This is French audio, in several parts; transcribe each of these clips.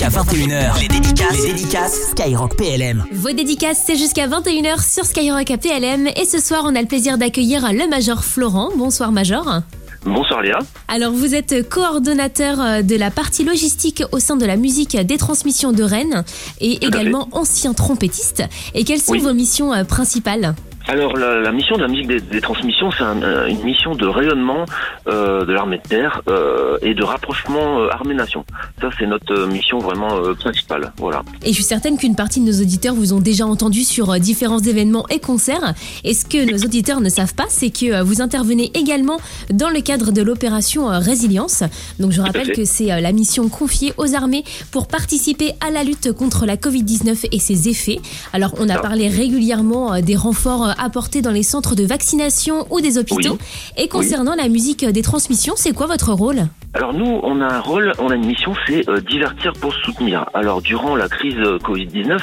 jusqu'à 21h. Les dédicaces, les dédicaces Skyrock PLM. Vos dédicaces, c'est jusqu'à 21h sur Skyrock PLM. Et ce soir, on a le plaisir d'accueillir le Major Florent. Bonsoir Major. Bonsoir Léa. Alors vous êtes coordonnateur euh, de la partie logistique au sein de la musique des transmissions de Rennes et également ancien trompettiste. Et quelles sont vos missions euh, principales? Alors la, mission de la musique des, transmissions, c'est euh, une mission de rayonnement euh, de l'armée de terre euh, et de rapprochement armée-nation. Ça, c'est notre mission vraiment principale. Voilà. Et je suis certaine qu'une partie de nos auditeurs vous ont déjà entendu sur différents événements et concerts. Et ce que nos auditeurs ne savent pas, c'est que vous intervenez également dans le cadre de l'opération Résilience. Donc je rappelle que c'est la mission confiée aux armées pour participer à la lutte contre la Covid-19 et ses effets. Alors on a parlé régulièrement des renforts apporter dans les centres de vaccination ou des hôpitaux. Et concernant la musique des transmissions, c'est quoi votre rôle? Alors nous, on a un rôle, on a une mission, c'est euh, divertir pour soutenir. Alors durant la crise euh, Covid-19,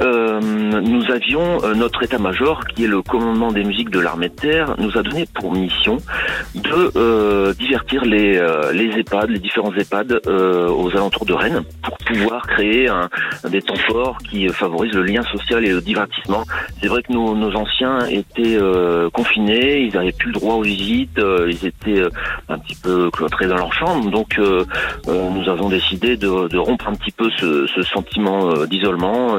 euh, nous avions notre état-major, qui est le commandement des musiques de l'armée de terre, nous a donné pour mission de divertir les, les EHPAD, les différents EHPAD aux alentours de Rennes, pour pouvoir créer un, des temps forts qui favorisent le lien social et le divertissement. C'est vrai que nos, nos anciens étaient confinés, ils n'avaient plus le droit aux visites, ils étaient un petit peu cloîtrés dans leur chambre. Donc euh, euh, nous avons décidé de, rompre un petit peu ce, sentiment euh, d'isolement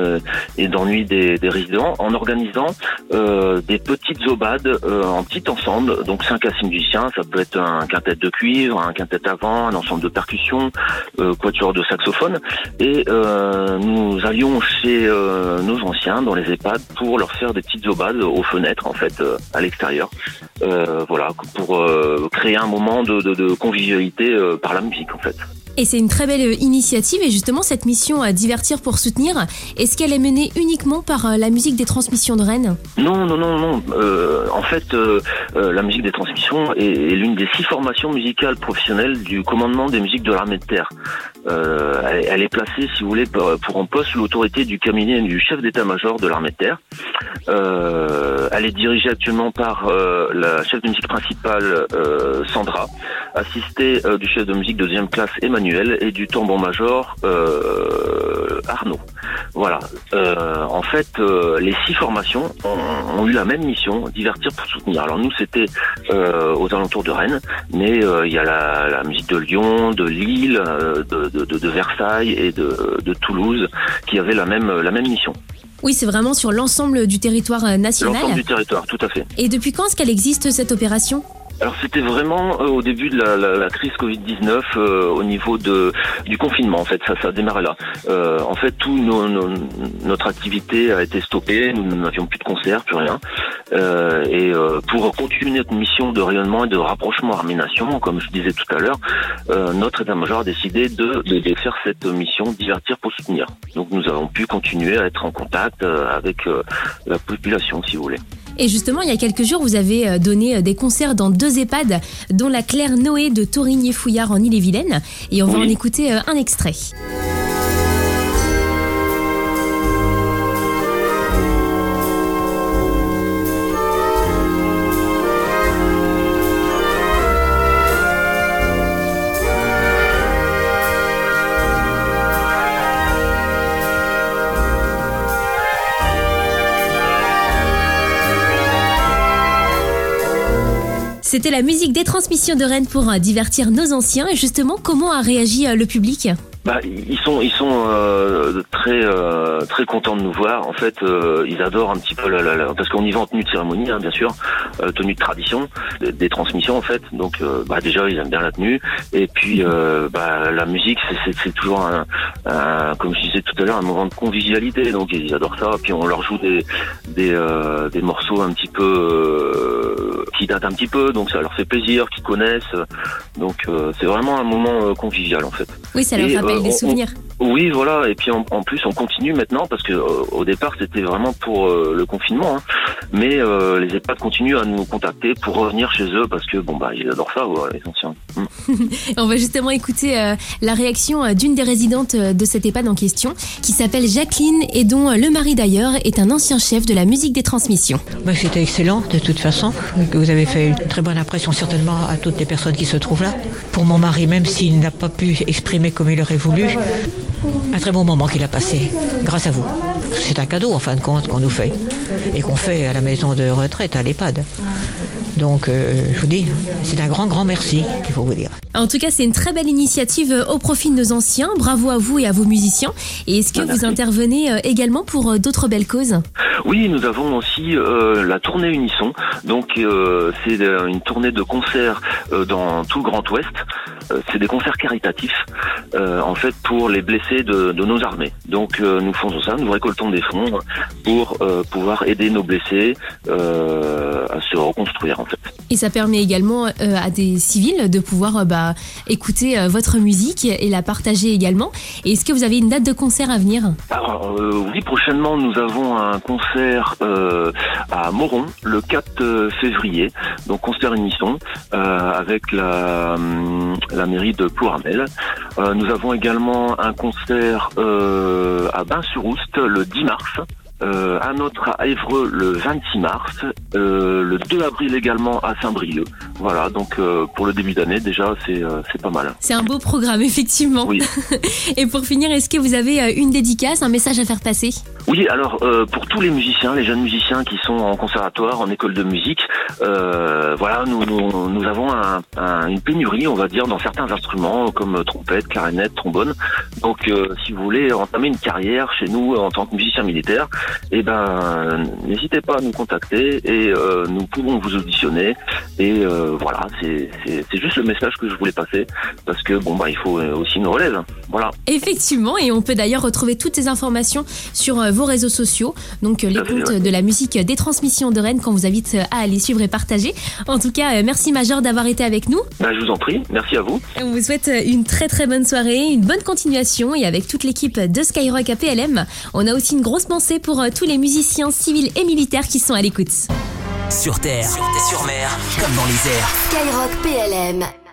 et d'ennui des, résidents en organisant des petites obades en petit ensemble. Donc cinq à six musiciens, ça peut être un quintet de cuivre, un quintet avant, un ensemble de percussions, quatuor de saxophone. Et nous allions chez nos anciens dans les EHPAD pour leur faire des petites obades aux fenêtres en fait à l'extérieur. voilà pour créer un moment de, de convivialité euh, par la musique en fait. Et c'est une très belle initiative et justement cette mission à divertir pour soutenir, est-ce qu'elle est menée uniquement par euh, la musique des transmissions de Rennes? Non, non, non, non. Euh, en fait, euh, la musique des transmissions est, l'une des six formations musicales professionnelles du commandement des musiques de l'armée de terre. Elle, est placée, si vous voulez, pour, un poste sous l'autorité du cabinet du chef d'état-major de l'armée de terre. Elle est dirigée actuellement par la chef de musique principale, Sandra, assistée du chef de musique de deuxième classe, Emmanuel et du tambour-major euh, Arnaud. Voilà. Euh, en fait, euh, les six formations ont, eu la même mission, divertir pour soutenir. Alors nous, c'était aux alentours de Rennes, mais il y a la, musique de Lyon, de Lille, de, Versailles et de, Toulouse qui avaient la même, la même mission. Oui, c'est vraiment sur l'ensemble du territoire national. L'ensemble du territoire, tout à fait. Et depuis quand est-ce qu'elle existe cette opération? Alors c'était vraiment euh, au début de la, la, la crise Covid-19 euh, au niveau de du confinement en fait ça ça a démarré là. Euh, en fait tout nos, notre activité a été stoppée, nous n'avions plus de concerts, plus rien. et pour continuer notre mission de rayonnement et de rapprochement armée-nation, comme je disais tout à l'heure, notre état-major a décidé de, de, de, faire cette mission divertir pour soutenir. Donc nous avons pu continuer à être en contact avec la population si vous voulez. Et justement, il y a quelques jours, vous avez euh, donné euh, des concerts dans deux EHPAD, dont la Claire Noé de Torigné-Fouillard en Ille-et-Vilaine. Et on va en écouter euh, un extrait. C'était la musique des transmissions de Rennes pour euh, divertir nos anciens. Et justement, comment a réagi euh, le public? Bah, ils sont ils sont euh, très euh, très contents de nous voir. En fait, euh, ils adorent un petit peu la, la, parce qu'on y va en tenue de cérémonie, hein, bien sûr, tenue de tradition, des, transmissions en fait. Donc, bah, déjà ils aiment bien la tenue. Et puis, bah, la musique, c'est toujours un, comme je disais tout à l'heure, un moment de convivialité. Donc, ils adorent ça. Puis on leur joue des des, des morceaux un petit peu qui datent un petit peu, donc ça leur fait plaisir, qu'ils connaissent. Donc, c'est vraiment un moment convivial en fait. Oui, ça leur rappelle des souvenirs. oui, voilà. Et puis en, plus, on continue maintenant parce que euh, au départ, c'était vraiment pour euh, le confinement. Hein. Mais euh, les EHPAD continuent à nous contacter pour revenir chez eux parce que bon bah ils adorent ça, ouais, les anciens. Mm. On va justement écouter euh, la réaction euh, d'une des résidentes de cette EHPAD en question, qui s'appelle Jacqueline et dont le mari d'ailleurs est un ancien chef de la musique des transmissions. Bah, C'était excellent de toute façon, que vous avez fait une très bonne impression certainement à toutes les personnes qui se trouvent là. Pour mon mari, même s'il n'a pas pu exprimer comme il aurait voulu, un très bon moment qu'il a passé, grâce à vous. C'est un cadeau en fin de compte qu'on nous fait et qu'on fait à la maison de retraite, à l'EHPAD. Donc euh, je vous dis, c'est un grand, grand merci qu'il faut vous dire. En tout cas, c'est une très belle initiative euh, au profit de nos anciens. Bravo à vous et à vos musiciens. Et est-ce que Ah, vous intervenez euh, également pour euh, d'autres belles causes? Oui, nous avons aussi euh, la tournée Unisson. Donc euh, c'est une tournée de concerts euh, dans tout le Grand Ouest. C'est des concerts caritatifs, en fait, pour les blessés de, de nos armées. Donc nous faisons ça, nous récoltons des fonds pour pouvoir aider nos blessés à se reconstruire, en fait. Et ça permet également à des civils de pouvoir euh, bah, écouter euh, votre musique et la partager également. Et est-ce que vous avez une date de concert à venir? Alors euh, oui, prochainement nous avons un concert euh, à Moron le 4 février, donc concert Unisson euh, avec la, la mairie de Plouarnel. Euh, nous avons également un concert euh, à Bain-sur-Oust le 10 mars. Euh, un autre à Évreux le 26 mars, euh, le 2 avril également à Saint-Brieuc. Voilà, donc euh, pour le début d'année déjà c'est euh, c'est pas mal. C'est un beau programme, effectivement. Oui. Et pour finir, est-ce que vous avez euh, une dédicace, un message à faire passer? Oui, alors euh, pour tous les musiciens, les jeunes musiciens qui sont en conservatoire, en école de musique, euh, voilà, nous, nous, nous avons un- un- une pénurie, on va dire, dans certains instruments comme trompette, clarinette, trombone. Donc, euh, si vous voulez entamer une carrière chez nous en tant que musicien militaire, eh ben, n'hésitez pas à nous contacter et euh, nous pouvons vous auditionner. Et euh, voilà, c'est juste le message que je voulais passer parce que bon bah il faut euh, aussi une relève. Voilà. Effectivement, et on peut d'ailleurs retrouver toutes ces informations sur euh, vos réseaux sociaux, donc les à comptes ouais. de la musique des transmissions de Rennes qu'on vous invite à aller suivre et partager. En tout cas, merci Major d'avoir été avec nous. Bah, je vous en prie, merci à vous. On vous souhaite une très très bonne soirée, une bonne continuation et avec toute l'équipe de Skyrock APLM, on a aussi une grosse pensée pour tous les musiciens civils et militaires qui sont à l'écoute. Sur terre, sur mer, comme dans les airs. Skyrock PLM.